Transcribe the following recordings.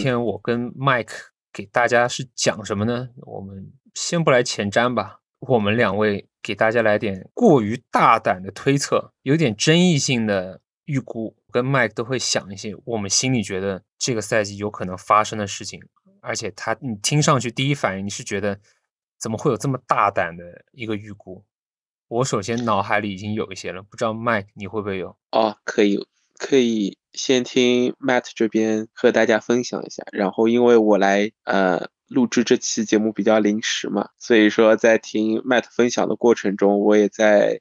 今天我跟 Mike 给大家是讲什么呢？我们先不来前瞻吧，我们两位给大家来点过于大胆的推测，有点争议性的预估。跟 Mike 都会想一些我们心里觉得这个赛季有可能发生的事情，而且他你听上去第一反应你是觉得怎么会有这么大胆的一个预估？我首先脑海里已经有一些了，不知道 Mike 你会不会有？哦，可以有，可以先听 Matt 这边和大家分享一下，然后因为我来呃录制这期节目比较临时嘛，所以说在听 Matt 分享的过程中，我也在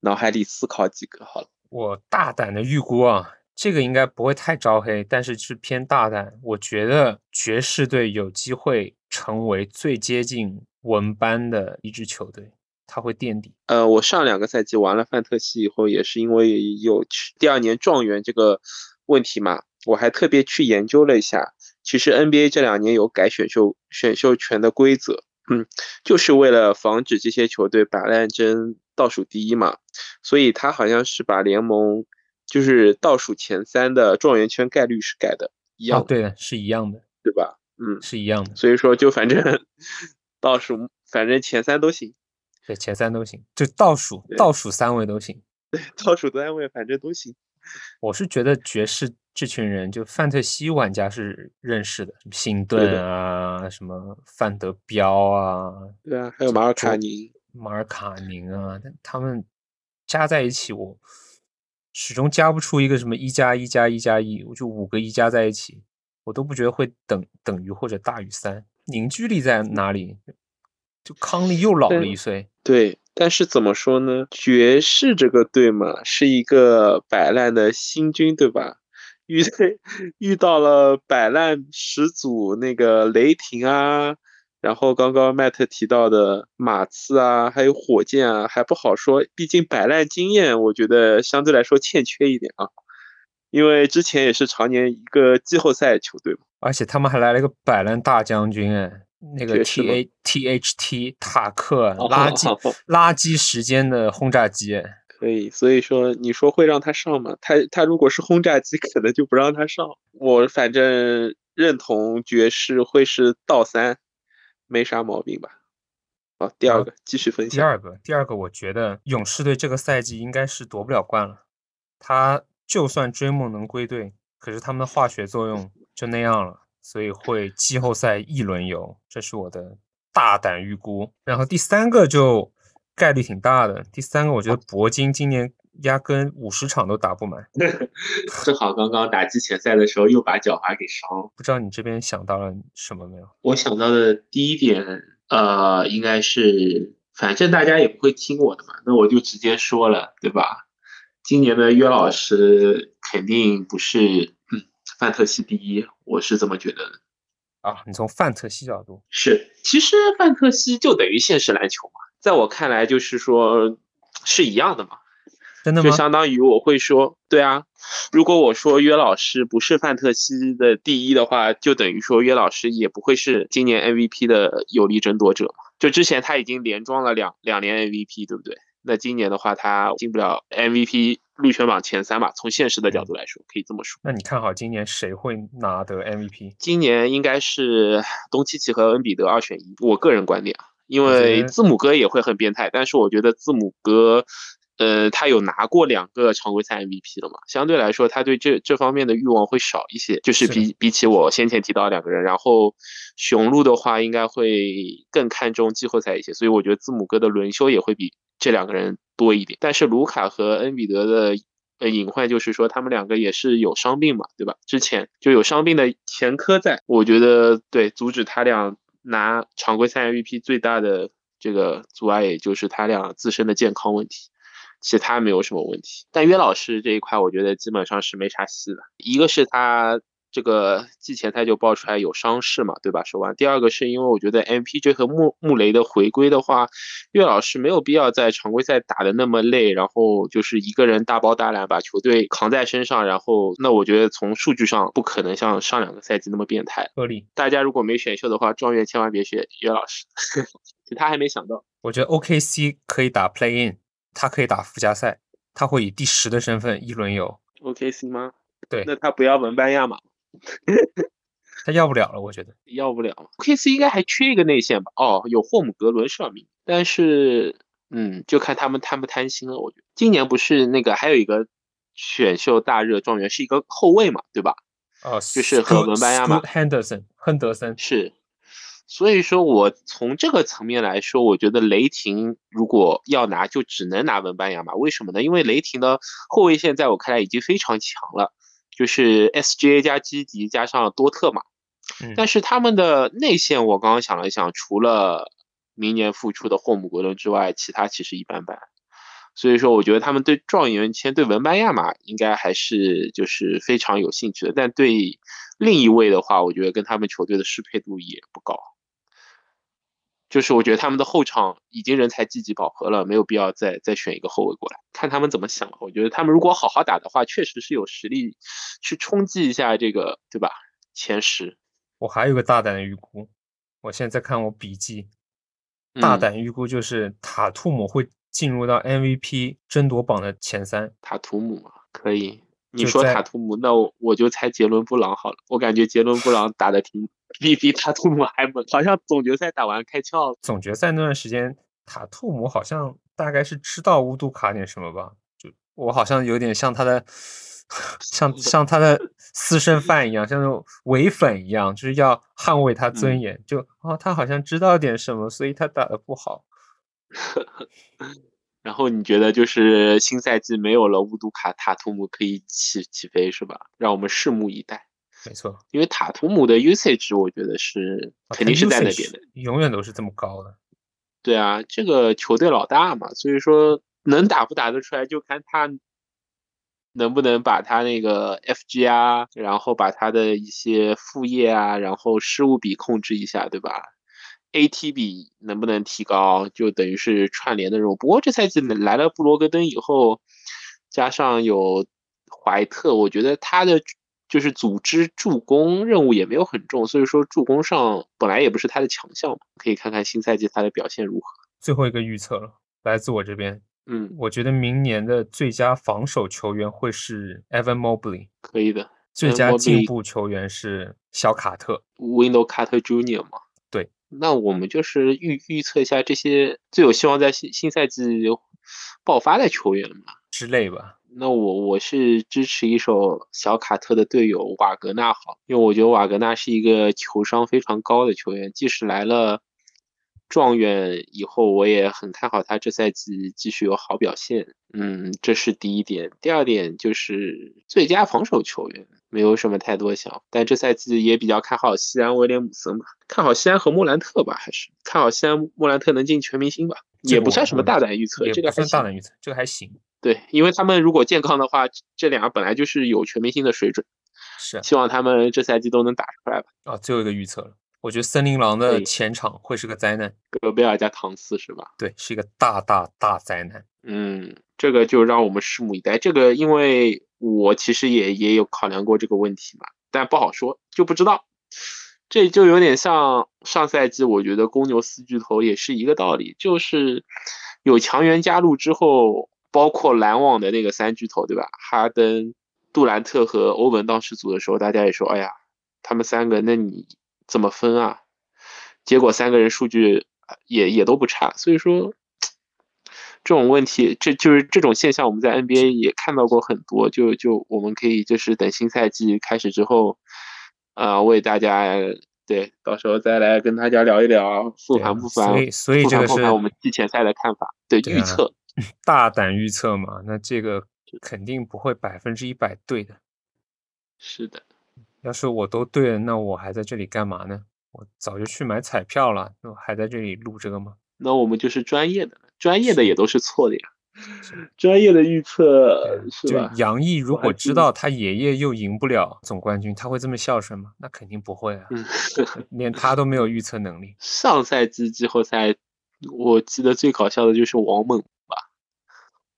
脑海里思考几个。好了，我大胆的预估啊，这个应该不会太招黑，但是是偏大胆。我觉得爵士队有机会成为最接近文班的一支球队。他会垫底。呃，我上两个赛季玩了范特西以后，也是因为有第二年状元这个问题嘛，我还特别去研究了一下。其实 NBA 这两年有改选秀选秀权的规则，嗯，就是为了防止这些球队摆烂争倒数第一嘛。所以他好像是把联盟就是倒数前三的状元圈概率是改的一样。对的，是一样的，对吧？嗯，是一样的。所以说，就反正 倒数，反正前三都行。对，前三都行，就倒数倒数三位都行。对，倒数三位反正都行。我是觉得爵士这群人，就范特西玩家是认识的，什么辛顿啊，什么范德彪啊，对啊，还有马尔卡宁、马尔卡宁啊，他们加在一起，我始终加不出一个什么一加一加一加一，我就五个一加在一起，我都不觉得会等等于或者大于三。凝聚力在哪里？就康利又老了一岁，对，但是怎么说呢？爵士这个队嘛，是一个摆烂的新军，对吧？遇遇到了摆烂始祖那个雷霆啊，然后刚刚麦特提到的马刺啊，还有火箭啊，还不好说，毕竟摆烂经验，我觉得相对来说欠缺一点啊。因为之前也是常年一个季后赛球队嘛，而且他们还来了一个摆烂大将军，哎。那个 T A T H T 塔克垃圾垃圾时间的轰炸机可以，所以说你说会让他上吗？他他如果是轰炸机，可能就不让他上。我反正认同爵士会是倒三，没啥毛病吧？好，第二个继续分析。第二个，第二个，我觉得勇士队这个赛季应该是夺不了冠了。他就算追梦能归队，可是他们的化学作用就那样了。所以会季后赛一轮游，这是我的大胆预估。然后第三个就概率挺大的，第三个我觉得铂金今年压根五十场都打不满。正好刚刚打季前赛的时候又把脚踝给伤了。不知道你这边想到了什么没有？我想到的第一点，呃，应该是反正大家也不会听我的嘛，那我就直接说了，对吧？今年的约老师肯定不是。范特西第一，我是这么觉得的啊。你从范特西角度是，其实范特西就等于现实篮球嘛，在我看来就是说是一样的嘛。真的吗？就相当于我会说，对啊，如果我说约老师不是范特西的第一的话，就等于说约老师也不会是今年 MVP 的有力争夺者嘛。就之前他已经连装了两两年 MVP，对不对？那今年的话，他进不了 MVP 入选榜前三吧？从现实的角度来说，可以这么说。那你看好今年谁会拿得 MVP？今年应该是东契奇和恩比德二选一。我个人观点啊，因为字母哥也会很变态，但是我觉得字母哥，呃，他有拿过两个常规赛 MVP 了嘛，相对来说，他对这这方面的欲望会少一些，就是比比起我先前提到两个人，然后雄鹿的话应该会更看重季后赛一些，所以我觉得字母哥的轮休也会比。这两个人多一点，但是卢卡和恩比德的呃隐患就是说他们两个也是有伤病嘛，对吧？之前就有伤病的前科在，我觉得对阻止他俩拿常规赛 MVP 最大的这个阻碍也就是他俩自身的健康问题，其他没有什么问题。但约老师这一块，我觉得基本上是没啥戏的，一个是他。这个季前赛就爆出来有伤势嘛，对吧？手腕。第二个是因为我觉得 MPJ 和穆穆雷的回归的话，岳老师没有必要在常规赛打的那么累，然后就是一个人大包大揽把球队扛在身上，然后那我觉得从数据上不可能像上两个赛季那么变态。合理。大家如果没选秀的话，状元千万别选岳老师，其他还没想到。我觉得 OKC 可以打 Play In，他可以打附加赛，他会以第十的身份一轮游。OKC 吗？对。那他不要文班亚马？他要不了了，我觉得要不了。KC 应该还缺一个内线吧？哦，有霍姆格伦是要名，但是嗯，就看他们贪不贪心了。我觉得今年不是那个还有一个选秀大热状元是一个后卫嘛，对吧？哦，就是和文班亚马亨德森，亨德森是。所以说我从这个层面来说，我觉得雷霆如果要拿，就只能拿文班亚马。为什么呢？因为雷霆的后卫线在我看来已经非常强了，就是 SGA 加基迪加上多特嘛。但是他们的内线，我刚刚想了一想，除了明年复出的霍姆格伦之外，其他其实一般般。所以说，我觉得他们对状元签对文班亚马应该还是就是非常有兴趣的。但对另一位的话，我觉得跟他们球队的适配度也不高。就是我觉得他们的后场已经人才济济饱和了，没有必要再再选一个后卫过来，看他们怎么想。我觉得他们如果好好打的话，确实是有实力去冲击一下这个，对吧？前十。我还有个大胆的预估，我现在看我笔记，大胆预估就是塔图姆会进入到 MVP 争夺榜的前三。塔图姆可以。你说塔图姆，那我我就猜杰伦布朗好了。我感觉杰伦布朗打的挺比比塔图姆还猛，好像总决赛打完开窍了。总决赛那段时间，塔图姆好像大概是知道乌杜卡点什么吧？就我好像有点像他的，像像他的 私生饭一样，像那种伪粉一样，就是要捍卫他尊严。就哦，他好像知道点什么，所以他打的不好。然后你觉得就是新赛季没有了乌杜卡，塔图姆可以起起飞是吧？让我们拭目以待。没错，因为塔图姆的 usage 我觉得是肯定是在那边的，永远都是这么高的。对啊，这个球队老大嘛，所以说能打不打得出来，就看他能不能把他那个 FG 啊，然后把他的一些副业啊，然后失误比控制一下，对吧？AT 比能不能提高，就等于是串联的任务。不过这赛季来了布罗格登以后，加上有怀特，我觉得他的就是组织助攻任务也没有很重，所以说助攻上本来也不是他的强项嘛。可以看看新赛季他的表现如何。最后一个预测了，来自我这边，嗯，我觉得明年的最佳防守球员会是 Evan Mobley，可以的。最佳进步球员是小卡特，Window Carter Junior 嘛。那我们就是预预测一下这些最有希望在新新赛季爆发的球员嘛之类吧。那我我是支持一手小卡特的队友瓦格纳好，因为我觉得瓦格纳是一个球商非常高的球员，即使来了状元以后，我也很看好他这赛季继续有好表现。嗯，这是第一点。第二点就是最佳防守球员。没有什么太多想，但这赛季也比较看好西安威廉姆森吧，看好西安和莫兰特吧，还是看好西安莫兰特能进全明星吧，也不算什么大胆预测，这个算大胆预测，这个还行。对，因为他们如果健康的话，这两个本来就是有全明星的水准，是，希望他们这赛季都能打出来吧。啊，最后一个预测了，我觉得森林狼的前场会是个灾难，戈贝尔加唐斯是吧？对，是一个大大大灾难。嗯，这个就让我们拭目以待。这个因为。我其实也也有考量过这个问题嘛，但不好说，就不知道。这就有点像上赛季，我觉得公牛四巨头也是一个道理，就是有强援加入之后，包括篮网的那个三巨头，对吧？哈登、杜兰特和欧文当时组的时候，大家也说，哎呀，他们三个，那你怎么分啊？结果三个人数据也也都不差，所以说。这种问题，这就是这种现象，我们在 NBA 也看到过很多。就就我们可以就是等新赛季开始之后，啊，为大家对，到时候再来跟大家聊一聊复盘不复盘，所以所以这个是我们季前赛的看法，对预测，大胆预测嘛？那这个肯定不会百分之一百对的。是的，要是我都对了，那我还在这里干嘛呢？我早就去买彩票了，那我还在这里录这个吗？那我们就是专业的。专业的也都是错的呀，专业的预测是吧？杨毅如果知道他爷爷又赢不了总冠军，他会这么孝顺吗？那肯定不会啊，连他都没有预测能力。上赛季季后赛，我记得最搞笑的就是王猛吧，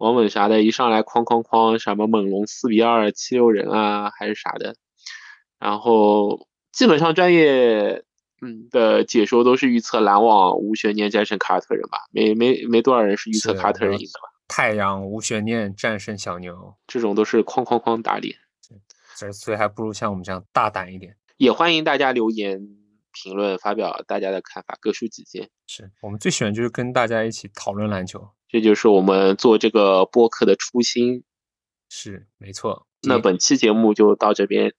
王猛啥的，一上来哐哐哐，什么猛龙四比二七六人啊，还是啥的，然后基本上专业。嗯的解说都是预测篮网无悬念战胜凯尔特人吧？没没没多少人是预测凯尔特人赢的吧？太阳无悬念战胜小牛，这种都是哐哐哐打脸。所以还不如像我们这样大胆一点。也欢迎大家留言评论，发表大家的看法，各抒己见。是我们最喜欢就是跟大家一起讨论篮球，这就是我们做这个播客的初心。是没错。那本期节目就到这边，